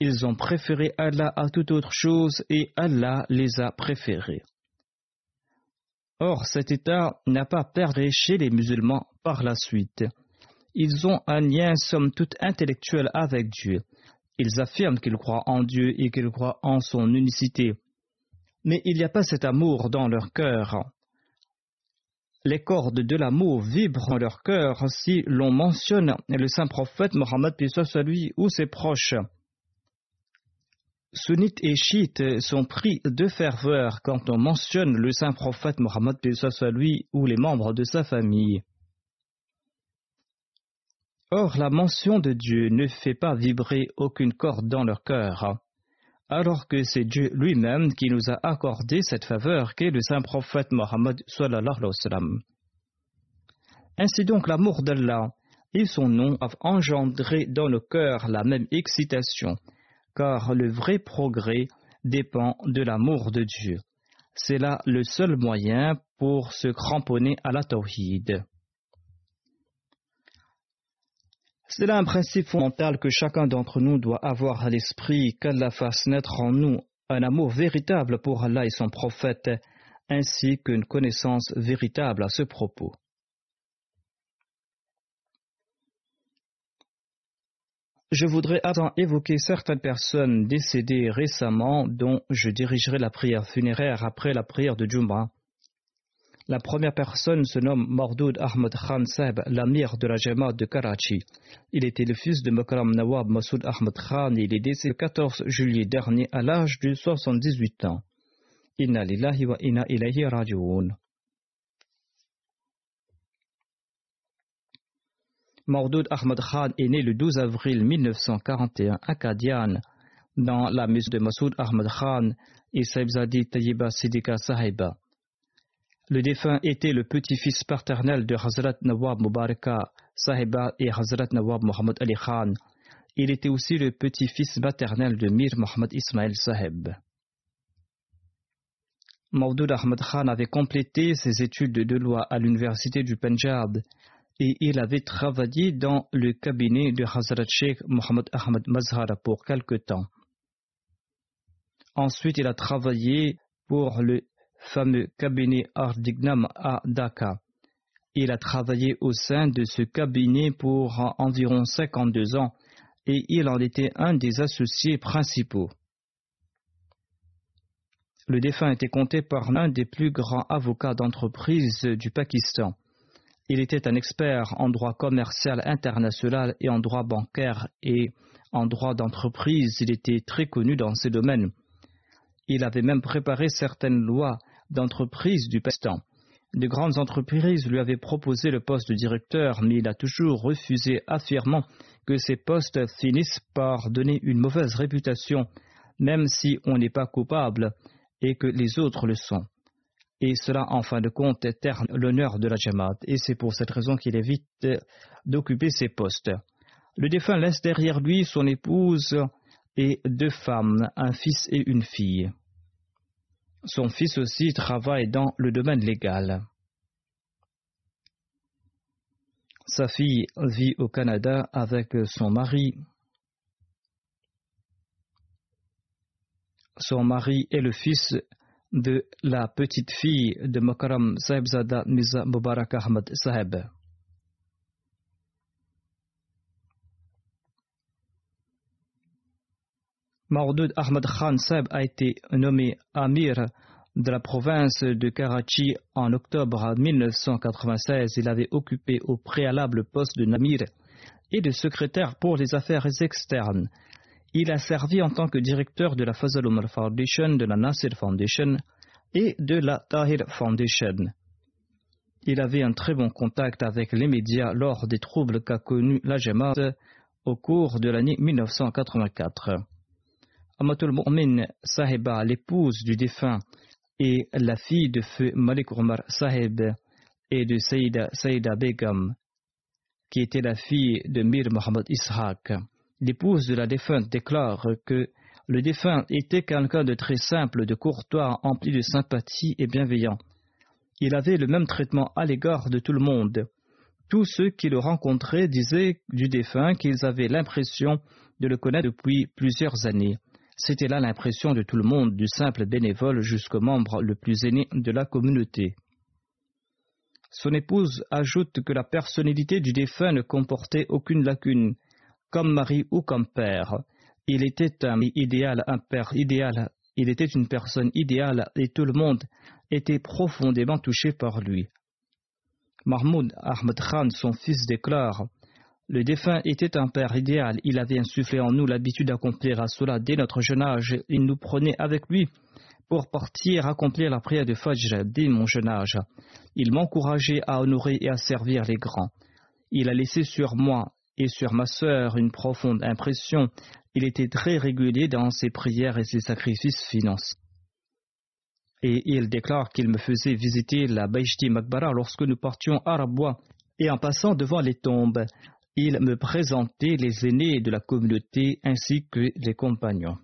Ils ont préféré Allah à toute autre chose et Allah les a préférés. Or, cet état n'a pas perdu chez les musulmans par la suite. Ils ont un lien somme toute intellectuel avec Dieu. Ils affirment qu'ils croient en Dieu et qu'ils croient en son unicité. Mais il n'y a pas cet amour dans leur cœur les cordes de l'amour vibrent dans leur cœur si l'on mentionne le saint prophète Mohammed soit lui ou ses proches. Sunnites et chiites sont pris de ferveur quand on mentionne le saint prophète Mohammed soit lui ou les membres de sa famille. Or, la mention de Dieu ne fait pas vibrer aucune corde dans leur cœur alors que c'est Dieu lui-même qui nous a accordé cette faveur qu'est le saint prophète Mohammed Ainsi donc l'amour d'Allah et son nom ont engendré dans nos cœurs la même excitation, car le vrai progrès dépend de l'amour de Dieu. C'est là le seul moyen pour se cramponner à la tawhid. C'est là un principe fondamental que chacun d'entre nous doit avoir à l'esprit, qu'Allah fasse naître en nous un amour véritable pour Allah et son prophète, ainsi qu'une connaissance véritable à ce propos. Je voudrais avant évoquer certaines personnes décédées récemment dont je dirigerai la prière funéraire après la prière de Jum'ah. La première personne se nomme Mardoud Ahmad Khan Seb, l'amir de la Jamaat de Karachi. Il était le fils de Mokram Nawab Masoud Ahmad Khan et il est décédé le 14 juillet dernier à l'âge de 78 ans. Inna lillahi wa inna ilayhi raji'un. Mordoud Ahmad Khan est né le 12 avril 1941 à Kadian, dans la maison de Masoud Ahmad Khan et Saibzadi Tayyiba Sidika Sahiba. Le défunt était le petit-fils paternel de Hazrat Nawab Mubaraka Sahiba et Hazrat Nawab Muhammad Ali Khan. Il était aussi le petit-fils maternel de Mir Muhammad Ismail Sahib. Maudoud Ahmad Khan avait complété ses études de loi à l'université du Punjab et il avait travaillé dans le cabinet de Hazrat Sheikh Mohammed Ahmad Mazhar pour quelque temps. Ensuite, il a travaillé pour le fameux cabinet Ardignam à Dhaka. Il a travaillé au sein de ce cabinet pour environ 52 ans et il en était un des associés principaux. Le défunt était compté par l'un des plus grands avocats d'entreprise du Pakistan. Il était un expert en droit commercial international et en droit bancaire et en droit d'entreprise. Il était très connu dans ces domaines. Il avait même préparé certaines lois d'entreprise du Pakistan. De grandes entreprises lui avaient proposé le poste de directeur, mais il a toujours refusé, affirmant que ces postes finissent par donner une mauvaise réputation, même si on n'est pas coupable et que les autres le sont et cela en fin de compte terne l'honneur de la Jamaat et c'est pour cette raison qu'il évite d'occuper ces postes. Le défunt laisse derrière lui son épouse et deux femmes, un fils et une fille. Son fils aussi travaille dans le domaine légal. Sa fille vit au Canada avec son mari. Son mari est le fils de la petite fille de Makaram Sahibzada Miza Mubarak Ahmad Sahib. Maudud Ahmad Khan Sahib a été nommé Amir de la province de Karachi en octobre 1996. Il avait occupé au préalable le poste de Namir et de secrétaire pour les affaires externes il a servi en tant que directeur de la Fazal Foundation, de la Nasir Foundation et de la Tahir Foundation. Il avait un très bon contact avec les médias lors des troubles qu'a connus la Jamaat au cours de l'année 1984. Amatul Mu'min Sahiba, l'épouse du défunt, et la fille de feu Malik Umar Sahib et de Saïda Saïda Begum, qui était la fille de Mir Mohamed Ishaq l'épouse de la défunte déclare que le défunt était quelqu'un de très simple, de courtois, empli de sympathie et bienveillant. Il avait le même traitement à l'égard de tout le monde. Tous ceux qui le rencontraient disaient du défunt qu'ils avaient l'impression de le connaître depuis plusieurs années. C'était là l'impression de tout le monde, du simple bénévole jusqu'au membre le plus aîné de la communauté. Son épouse ajoute que la personnalité du défunt ne comportait aucune lacune comme mari ou comme père. Il était un idéal, un père idéal. Il était une personne idéale et tout le monde était profondément touché par lui. Mahmoud Ahmed Khan, son fils, déclare Le défunt était un père idéal. Il avait insufflé en nous l'habitude d'accomplir à cela dès notre jeune âge. Il nous prenait avec lui pour partir accomplir la prière de Fajr dès mon jeune âge. Il m'encourageait à honorer et à servir les grands. Il a laissé sur moi et sur ma sœur une profonde impression. Il était très régulier dans ses prières et ses sacrifices financiers. Et il déclare qu'il me faisait visiter la Baishti Makbara lorsque nous partions à Rabwa. Et en passant devant les tombes, il me présentait les aînés de la communauté ainsi que les compagnons.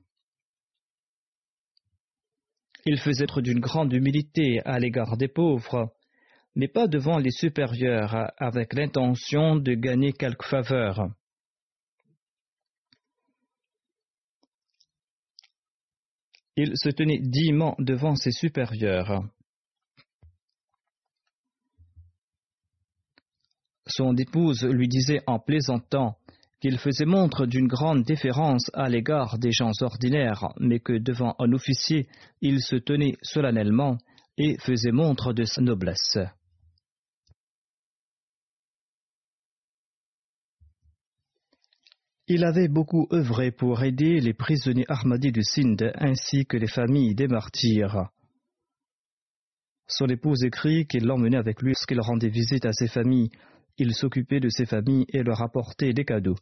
Il faisait être d'une grande humilité à l'égard des pauvres mais pas devant les supérieurs avec l'intention de gagner quelque faveur. Il se tenait dignement devant ses supérieurs. Son épouse lui disait en plaisantant qu'il faisait montre d'une grande déférence à l'égard des gens ordinaires, mais que devant un officier, il se tenait solennellement et faisait montre de sa noblesse. Il avait beaucoup œuvré pour aider les prisonniers Ahmadis du Sindh ainsi que les familles des martyrs. Son épouse écrit qu'il l'emmenait avec lui lorsqu'il rendait visite à ses familles. Il s'occupait de ses familles et leur apportait des cadeaux.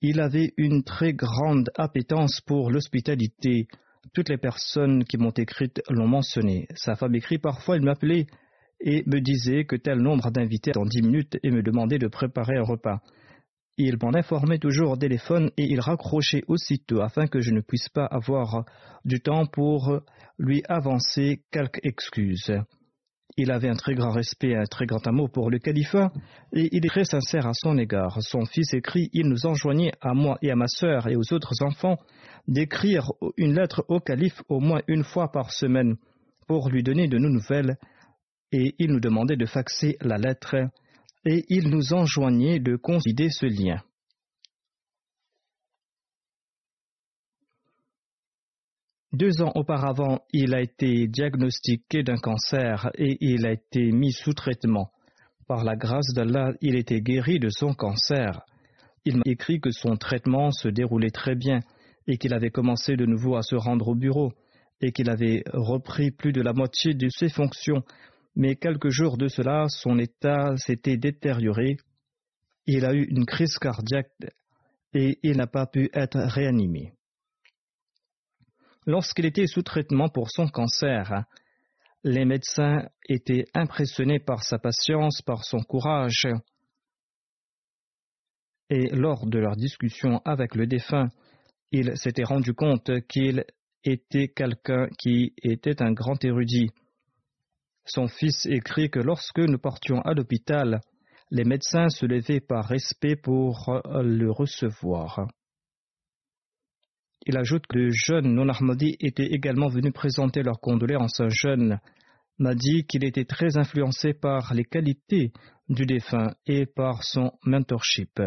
Il avait une très grande appétence pour l'hospitalité. Toutes les personnes qui m'ont écrit l'ont mentionné. Sa femme écrit parfois, il m'appelait et me disait que tel nombre d'invités dans dix minutes et me demandait de préparer un repas. Il m'en informait toujours au téléphone et il raccrochait aussitôt afin que je ne puisse pas avoir du temps pour lui avancer quelque excuse. Il avait un très grand respect et un très grand amour pour le califat et il est très sincère à son égard. Son fils écrit Il nous enjoignait à moi et à ma sœur et aux autres enfants d'écrire une lettre au calife au moins une fois par semaine pour lui donner de nos nouvelles et il nous demandait de faxer la lettre et il nous enjoignait de consolider ce lien. Deux ans auparavant, il a été diagnostiqué d'un cancer et il a été mis sous traitement. Par la grâce d'Allah, il était guéri de son cancer. Il m'a écrit que son traitement se déroulait très bien et qu'il avait commencé de nouveau à se rendre au bureau et qu'il avait repris plus de la moitié de ses fonctions mais quelques jours de cela, son état s'était détérioré. Il a eu une crise cardiaque et il n'a pas pu être réanimé. Lorsqu'il était sous traitement pour son cancer, les médecins étaient impressionnés par sa patience, par son courage. Et lors de leur discussion avec le défunt, il s'était rendu compte qu'il était quelqu'un qui était un grand érudit. Son fils écrit que lorsque nous partions à l'hôpital, les médecins se levaient par respect pour le recevoir. Il ajoute que le jeune non-Ahmadi était également venu présenter leurs condoléances. Un jeune m'a dit qu'il était très influencé par les qualités du défunt et par son mentorship.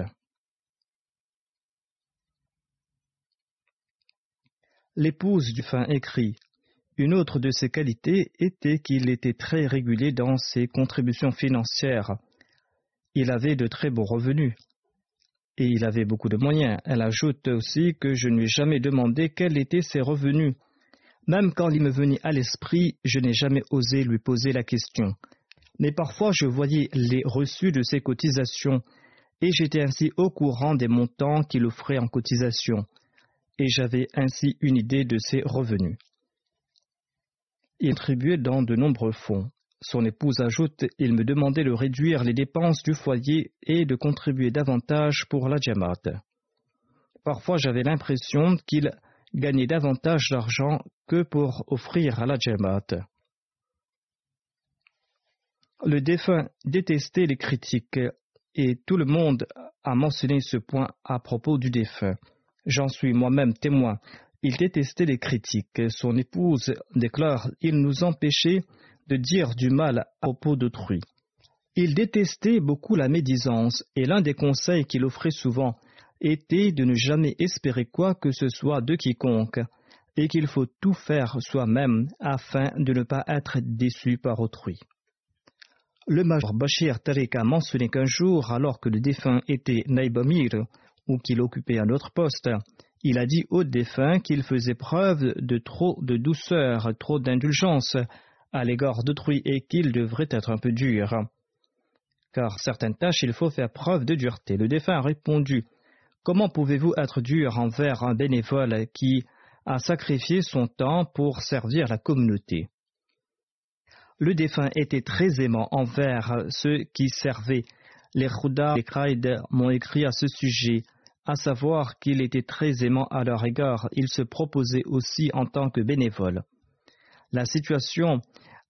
L'épouse du défunt écrit une autre de ses qualités était qu'il était très régulier dans ses contributions financières. Il avait de très beaux revenus et il avait beaucoup de moyens. Elle ajoute aussi que je ne lui ai jamais demandé quels étaient ses revenus. Même quand il me venait à l'esprit, je n'ai jamais osé lui poser la question. Mais parfois je voyais les reçus de ses cotisations et j'étais ainsi au courant des montants qu'il offrait en cotisation et j'avais ainsi une idée de ses revenus. Il contribuait dans de nombreux fonds. Son épouse ajoute Il me demandait de réduire les dépenses du foyer et de contribuer davantage pour la Jamaat. Parfois j'avais l'impression qu'il gagnait davantage d'argent que pour offrir à la Jamaat. Le défunt détestait les critiques et tout le monde a mentionné ce point à propos du défunt. J'en suis moi-même témoin. Il détestait les critiques. Son épouse déclare Il nous empêchait de dire du mal à propos d'autrui. Il détestait beaucoup la médisance, et l'un des conseils qu'il offrait souvent était de ne jamais espérer quoi que ce soit de quiconque, et qu'il faut tout faire soi-même afin de ne pas être déçu par autrui. Le major Bachir Tariq a mentionné qu'un jour, alors que le défunt était Naibamir, ou qu'il occupait un autre poste, il a dit au défunt qu'il faisait preuve de trop de douceur, trop d'indulgence à l'égard d'autrui et qu'il devrait être un peu dur. Car certaines tâches, il faut faire preuve de dureté. Le défunt a répondu Comment pouvez-vous être dur envers un bénévole qui a sacrifié son temps pour servir la communauté? Le défunt était très aimant envers ceux qui servaient. Les Khouda et les m'ont écrit à ce sujet à savoir qu'il était très aimant à leur égard. Il se proposait aussi en tant que bénévole. La situation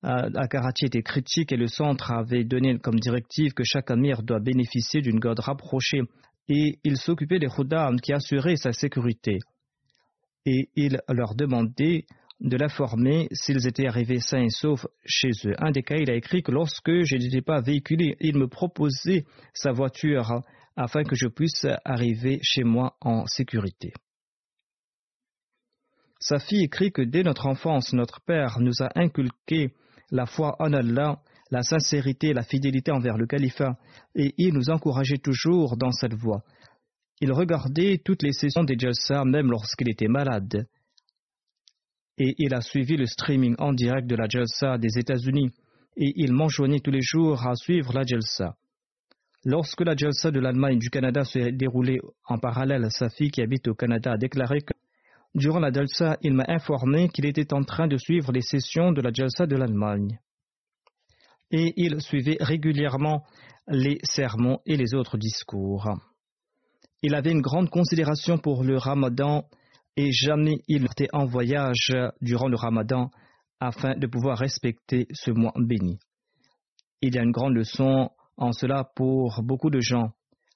à Karachi était critique et le centre avait donné comme directive que chaque amir doit bénéficier d'une garde rapprochée et il s'occupait des Khuddam qui assuraient sa sécurité. Et il leur demandait de l'informer s'ils étaient arrivés sains et saufs chez eux. Un des cas, il a écrit que lorsque je n'étais pas véhiculé, il me proposait sa voiture afin que je puisse arriver chez moi en sécurité. Sa fille écrit que dès notre enfance, notre Père nous a inculqué la foi en Allah, la sincérité, la fidélité envers le califat, et il nous encourageait toujours dans cette voie. Il regardait toutes les sessions des Jalsa, même lorsqu'il était malade. Et il a suivi le streaming en direct de la Jalsa des États-Unis, et il m'enjoignait tous les jours à suivre la Jalsa. Lorsque la Jalsa de l'Allemagne et du Canada s'est déroulée en parallèle, sa fille qui habite au Canada a déclaré que durant la Jalsa, il m'a informé qu'il était en train de suivre les sessions de la Jalsa de l'Allemagne. Et il suivait régulièrement les sermons et les autres discours. Il avait une grande considération pour le ramadan et jamais il était en voyage durant le ramadan afin de pouvoir respecter ce mois béni. Il y a une grande leçon en cela pour beaucoup de gens,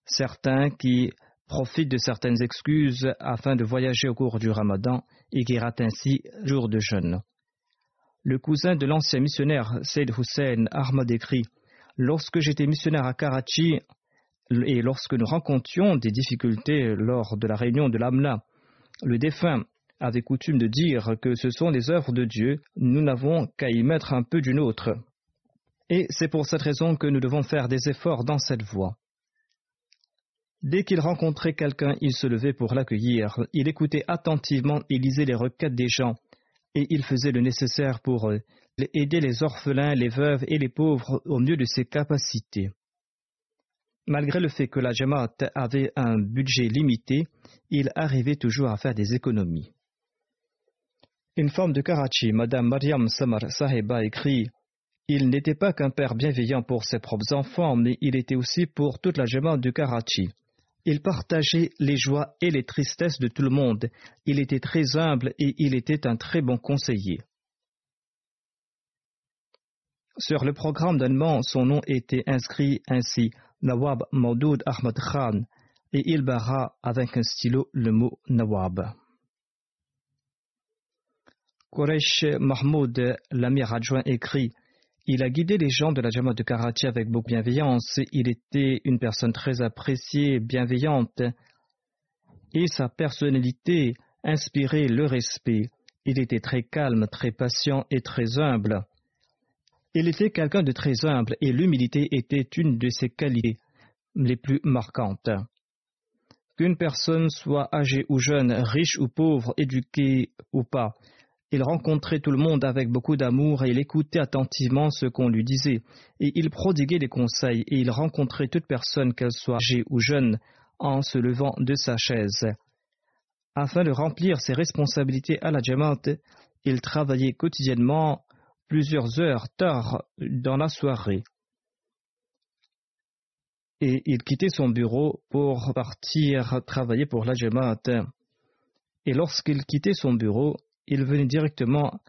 certains qui profitent de certaines excuses afin de voyager au cours du ramadan et qui ratent ainsi jour de jeûne. Le cousin de l'ancien missionnaire Said Hussein Ahmad écrit Lorsque j'étais missionnaire à Karachi, et lorsque nous rencontrions des difficultés lors de la réunion de l'Amna, le défunt avait coutume de dire que ce sont les œuvres de Dieu, nous n'avons qu'à y mettre un peu d'une autre. Et c'est pour cette raison que nous devons faire des efforts dans cette voie. Dès qu'il rencontrait quelqu'un, il se levait pour l'accueillir, il écoutait attentivement et lisait les requêtes des gens, et il faisait le nécessaire pour aider les orphelins, les veuves et les pauvres au mieux de ses capacités. Malgré le fait que la Jamaat avait un budget limité, il arrivait toujours à faire des économies. Une femme de Karachi, Madame Mariam Samar Sahiba, écrit Il n'était pas qu'un père bienveillant pour ses propres enfants, mais il était aussi pour toute la Jamaat de Karachi. Il partageait les joies et les tristesses de tout le monde. Il était très humble et il était un très bon conseiller. Sur le programme d'allemand, son nom était inscrit ainsi Nawab Maudoud Ahmad Khan, et il barra avec un stylo le mot Nawab. Quraish Mahmoud, l'amir adjoint, écrit Il a guidé les gens de la Jamaat de Karachi avec beaucoup de bienveillance. Il était une personne très appréciée, bienveillante, et sa personnalité inspirait le respect. Il était très calme, très patient et très humble. Il était quelqu'un de très humble et l'humilité était une de ses qualités les plus marquantes. Qu'une personne soit âgée ou jeune, riche ou pauvre, éduquée ou pas, il rencontrait tout le monde avec beaucoup d'amour et il écoutait attentivement ce qu'on lui disait, et il prodiguait des conseils et il rencontrait toute personne, qu'elle soit âgée ou jeune, en se levant de sa chaise. Afin de remplir ses responsabilités à la Jamaat, il travaillait quotidiennement plusieurs heures tard dans la soirée. Et il quittait son bureau pour partir travailler pour la Jamaat. Et lorsqu'il quittait son bureau, il venait directement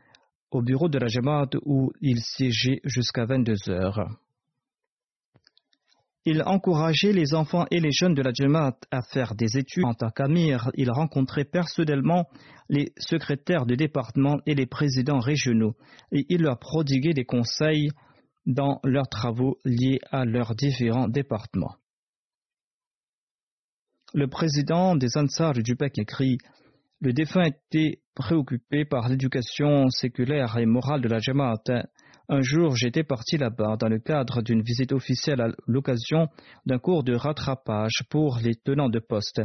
au bureau de la Jamaat où il siégeait jusqu'à 22 heures. Il encourageait les enfants et les jeunes de la Jamaat à faire des études. En tant qu'amir, il rencontrait personnellement les secrétaires de département et les présidents régionaux et il leur prodiguait des conseils dans leurs travaux liés à leurs différents départements. Le président des Ansar du PEC écrit Le défunt était préoccupé par l'éducation séculaire et morale de la Jamaat un jour, j'étais parti là-bas dans le cadre d'une visite officielle à l'occasion d'un cours de rattrapage pour les tenants de poste.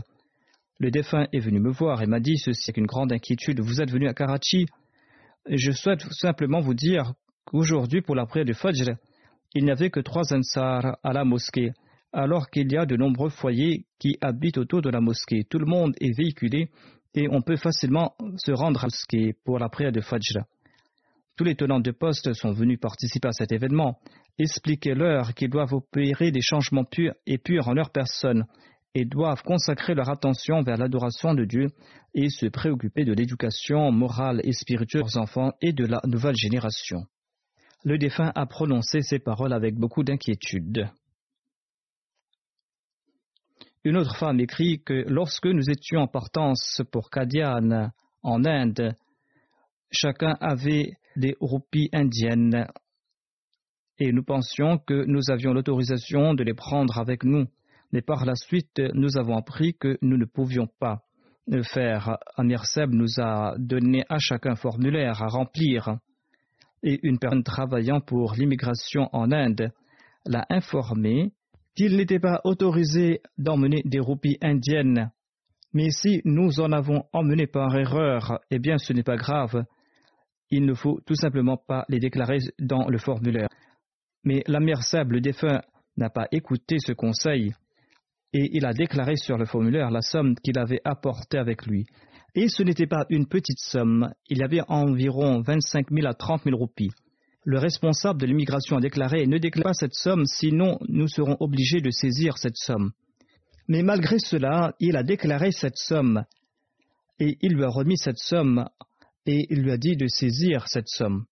Le défunt est venu me voir et m'a dit ceci avec une grande inquiétude. Vous êtes venu à Karachi? Je souhaite simplement vous dire qu'aujourd'hui, pour la prière du Fajr, il n'y avait que trois ansars à la mosquée, alors qu'il y a de nombreux foyers qui habitent autour de la mosquée. Tout le monde est véhiculé et on peut facilement se rendre à mosquée pour la prière de Fajr. Tous les tenants de poste sont venus participer à cet événement. Expliquez-leur qu'ils doivent opérer des changements purs et purs en leur personne et doivent consacrer leur attention vers l'adoration de Dieu et se préoccuper de l'éducation morale et spirituelle de leurs enfants et de la nouvelle génération. Le défunt a prononcé ces paroles avec beaucoup d'inquiétude. Une autre femme écrit que lorsque nous étions en partance pour Kadian en Inde, chacun avait des roupies indiennes et nous pensions que nous avions l'autorisation de les prendre avec nous. Mais par la suite, nous avons appris que nous ne pouvions pas le faire. Amir Seb nous a donné à chacun un formulaire à remplir. Et une personne travaillant pour l'immigration en Inde l'a informé qu'il n'était pas autorisé d'emmener des roupies indiennes. Mais si nous en avons emmené par erreur, eh bien ce n'est pas grave. Il ne faut tout simplement pas les déclarer dans le formulaire. Mais l'Amir Seb, le défunt, n'a pas écouté ce conseil et il a déclaré sur le formulaire la somme qu'il avait apportée avec lui. Et ce n'était pas une petite somme, il y avait environ 25 000 à 30 000 roupies. Le responsable de l'immigration a déclaré ne déclare pas cette somme, sinon nous serons obligés de saisir cette somme. Mais malgré cela, il a déclaré cette somme, et il lui a remis cette somme, et il lui a dit de saisir cette somme.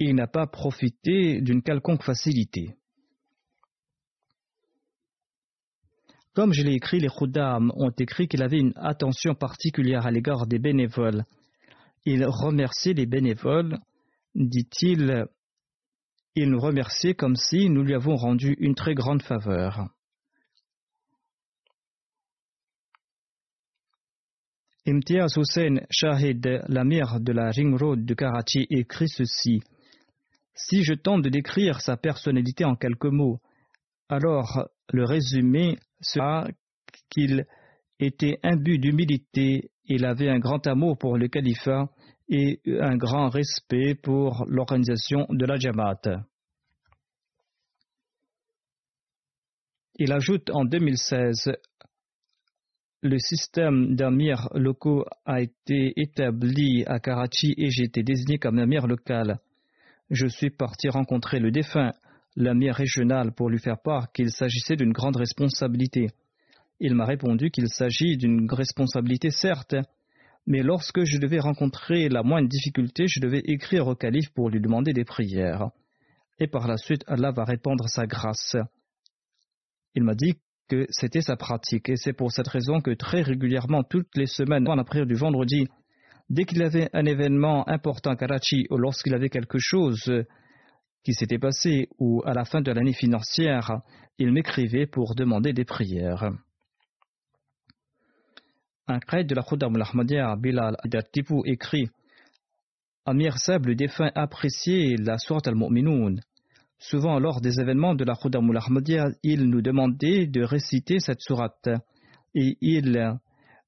Il n'a pas profité d'une quelconque facilité. Comme je l'ai écrit, les Khuddam ont écrit qu'il avait une attention particulière à l'égard des bénévoles. Il remerciait les bénévoles, dit-il, il nous remerciait comme si nous lui avons rendu une très grande faveur. Imtiaz Hussein Shahid, l'amir de la Ring Road de Karachi, écrit ceci. Si je tente de décrire sa personnalité en quelques mots, alors le résumé sera qu'il était imbu d'humilité, il avait un grand amour pour le califat et un grand respect pour l'organisation de la Jamaat. Il ajoute en 2016 le système d'amir locaux a été établi à Karachi et j'ai été désigné comme amir local. Je suis parti rencontrer le défunt l'amir régional pour lui faire part qu'il s'agissait d'une grande responsabilité. Il m'a répondu qu'il s'agit d'une responsabilité certes, mais lorsque je devais rencontrer la moindre difficulté, je devais écrire au calife pour lui demander des prières. Et par la suite, Allah va répandre sa grâce. Il m'a dit que c'était sa pratique, et c'est pour cette raison que très régulièrement, toutes les semaines, dans la prière du vendredi, dès qu'il avait un événement important à Karachi ou lorsqu'il avait quelque chose qui s'était passé ou à la fin de l'année financière, il m'écrivait pour demander des prières. Un crête de la Khudam al Bilal Adartipu écrit Amir Sab, le défunt, appréciait la sourate al-Mu'minoun. Souvent, lors des événements de la Khudam al il nous demandait de réciter cette sourate et il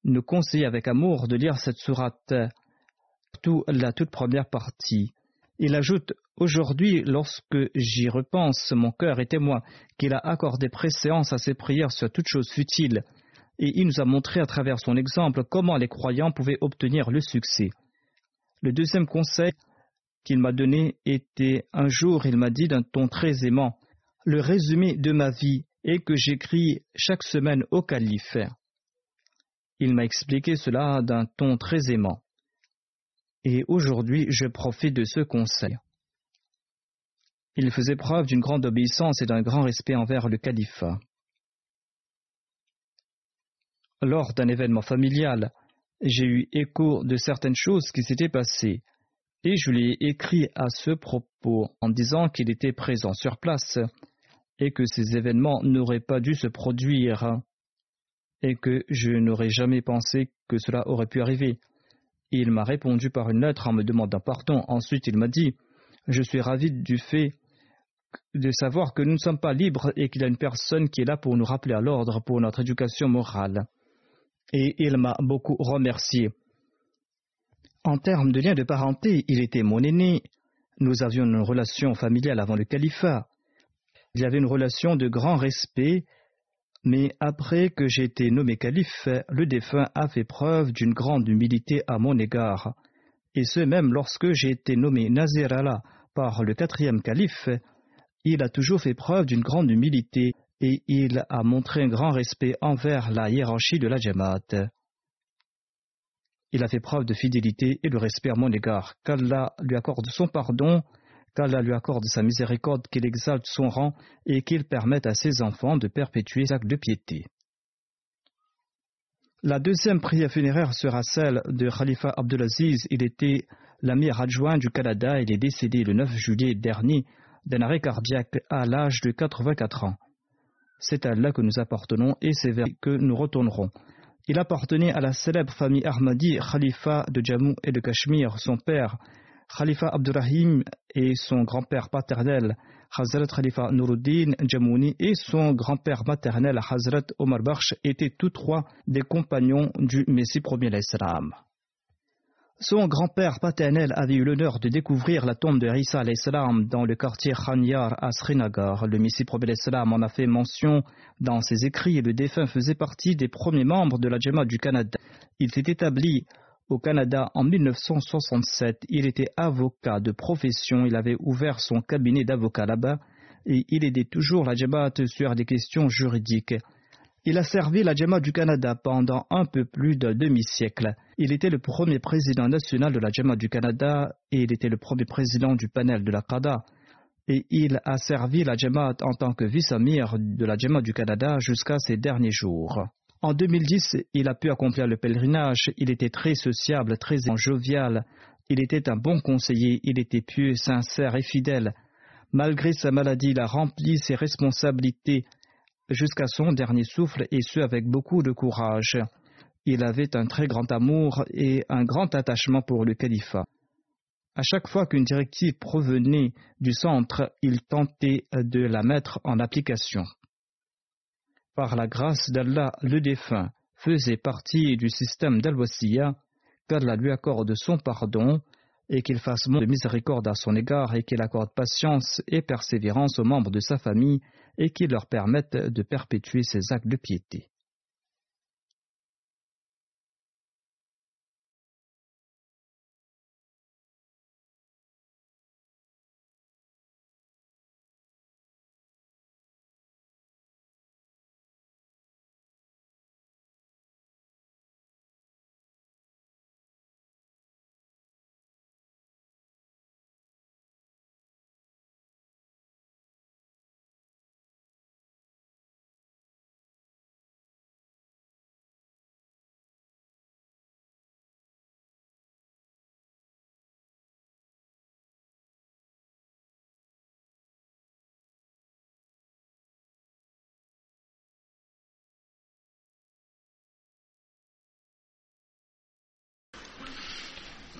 nous conseillait avec amour de lire cette sourate, tout la toute première partie. Il ajoute Aujourd'hui, lorsque j'y repense, mon cœur est témoin qu'il a accordé préséance à ses prières sur toute chose futile, et il nous a montré à travers son exemple comment les croyants pouvaient obtenir le succès. Le deuxième conseil qu'il m'a donné était un jour, il m'a dit d'un ton très aimant, le résumé de ma vie est que j'écris chaque semaine au calife. Il m'a expliqué cela d'un ton très aimant. Et aujourd'hui, je profite de ce conseil. Il faisait preuve d'une grande obéissance et d'un grand respect envers le califat. Lors d'un événement familial, j'ai eu écho de certaines choses qui s'étaient passées, et je lui ai écrit à ce propos en disant qu'il était présent sur place, et que ces événements n'auraient pas dû se produire, et que je n'aurais jamais pensé que cela aurait pu arriver. Il m'a répondu par une lettre en me demandant pardon. Ensuite, il m'a dit Je suis ravi du fait de savoir que nous ne sommes pas libres et qu'il y a une personne qui est là pour nous rappeler à l'ordre pour notre éducation morale. Et il m'a beaucoup remercié. En termes de lien de parenté, il était mon aîné. Nous avions une relation familiale avant le califat. Il y avait une relation de grand respect, mais après que j'ai été nommé calife, le défunt a fait preuve d'une grande humilité à mon égard. Et ce même lorsque j'ai été nommé Nazir Allah par le quatrième calife, il a toujours fait preuve d'une grande humilité et il a montré un grand respect envers la hiérarchie de la Jamaat. Il a fait preuve de fidélité et de respect à mon égard. Qu'Allah lui accorde son pardon, qu'Allah lui accorde sa miséricorde, qu'il exalte son rang et qu'il permette à ses enfants de perpétuer actes de piété. La deuxième prière funéraire sera celle de Khalifa Abdelaziz. Il était l'amir adjoint du Canada. Il est décédé le 9 juillet dernier d'un arrêt cardiaque à l'âge de 84 ans. C'est à Allah que nous appartenons et c'est vers que nous retournerons. Il appartenait à la célèbre famille Ahmadi, Khalifa de Jammu et de Cachemire. Son père, Khalifa Abdurrahim, et son grand-père paternel, Hazrat Khalifa Nuruddin Jamouni, et son grand-père maternel, Hazrat Omar Bakhsh, étaient tous trois des compagnons du Messie premier l'Islam. Son grand-père paternel avait eu l'honneur de découvrir la tombe de Risa al-Islam dans le quartier Khanyar à Srinagar. Le Messie Prophète al-Islam en a fait mention dans ses écrits et le défunt faisait partie des premiers membres de la Jama du Canada. Il s'est établi au Canada en 1967. Il était avocat de profession. Il avait ouvert son cabinet d'avocat là-bas et il aidait toujours la Jamaat sur des questions juridiques. Il a servi la Jama du Canada pendant un peu plus d'un demi-siècle. Il était le premier président national de la Jama du Canada et il était le premier président du panel de la CADA. Et il a servi la Jama en tant que vice-amir de la Jama du Canada jusqu'à ses derniers jours. En 2010, il a pu accomplir le pèlerinage. Il était très sociable, très jovial. Il était un bon conseiller. Il était pieux, sincère et fidèle. Malgré sa maladie, il a rempli ses responsabilités jusqu'à son dernier souffle et ce avec beaucoup de courage. Il avait un très grand amour et un grand attachement pour le califat. À chaque fois qu'une directive provenait du centre, il tentait de la mettre en application. Par la grâce d'Allah, le défunt faisait partie du système d'Al-Wasiya, qu'Allah lui accorde son pardon et qu'il fasse de miséricorde à son égard et qu'il accorde patience et persévérance aux membres de sa famille et qu'il leur permette de perpétuer ses actes de piété.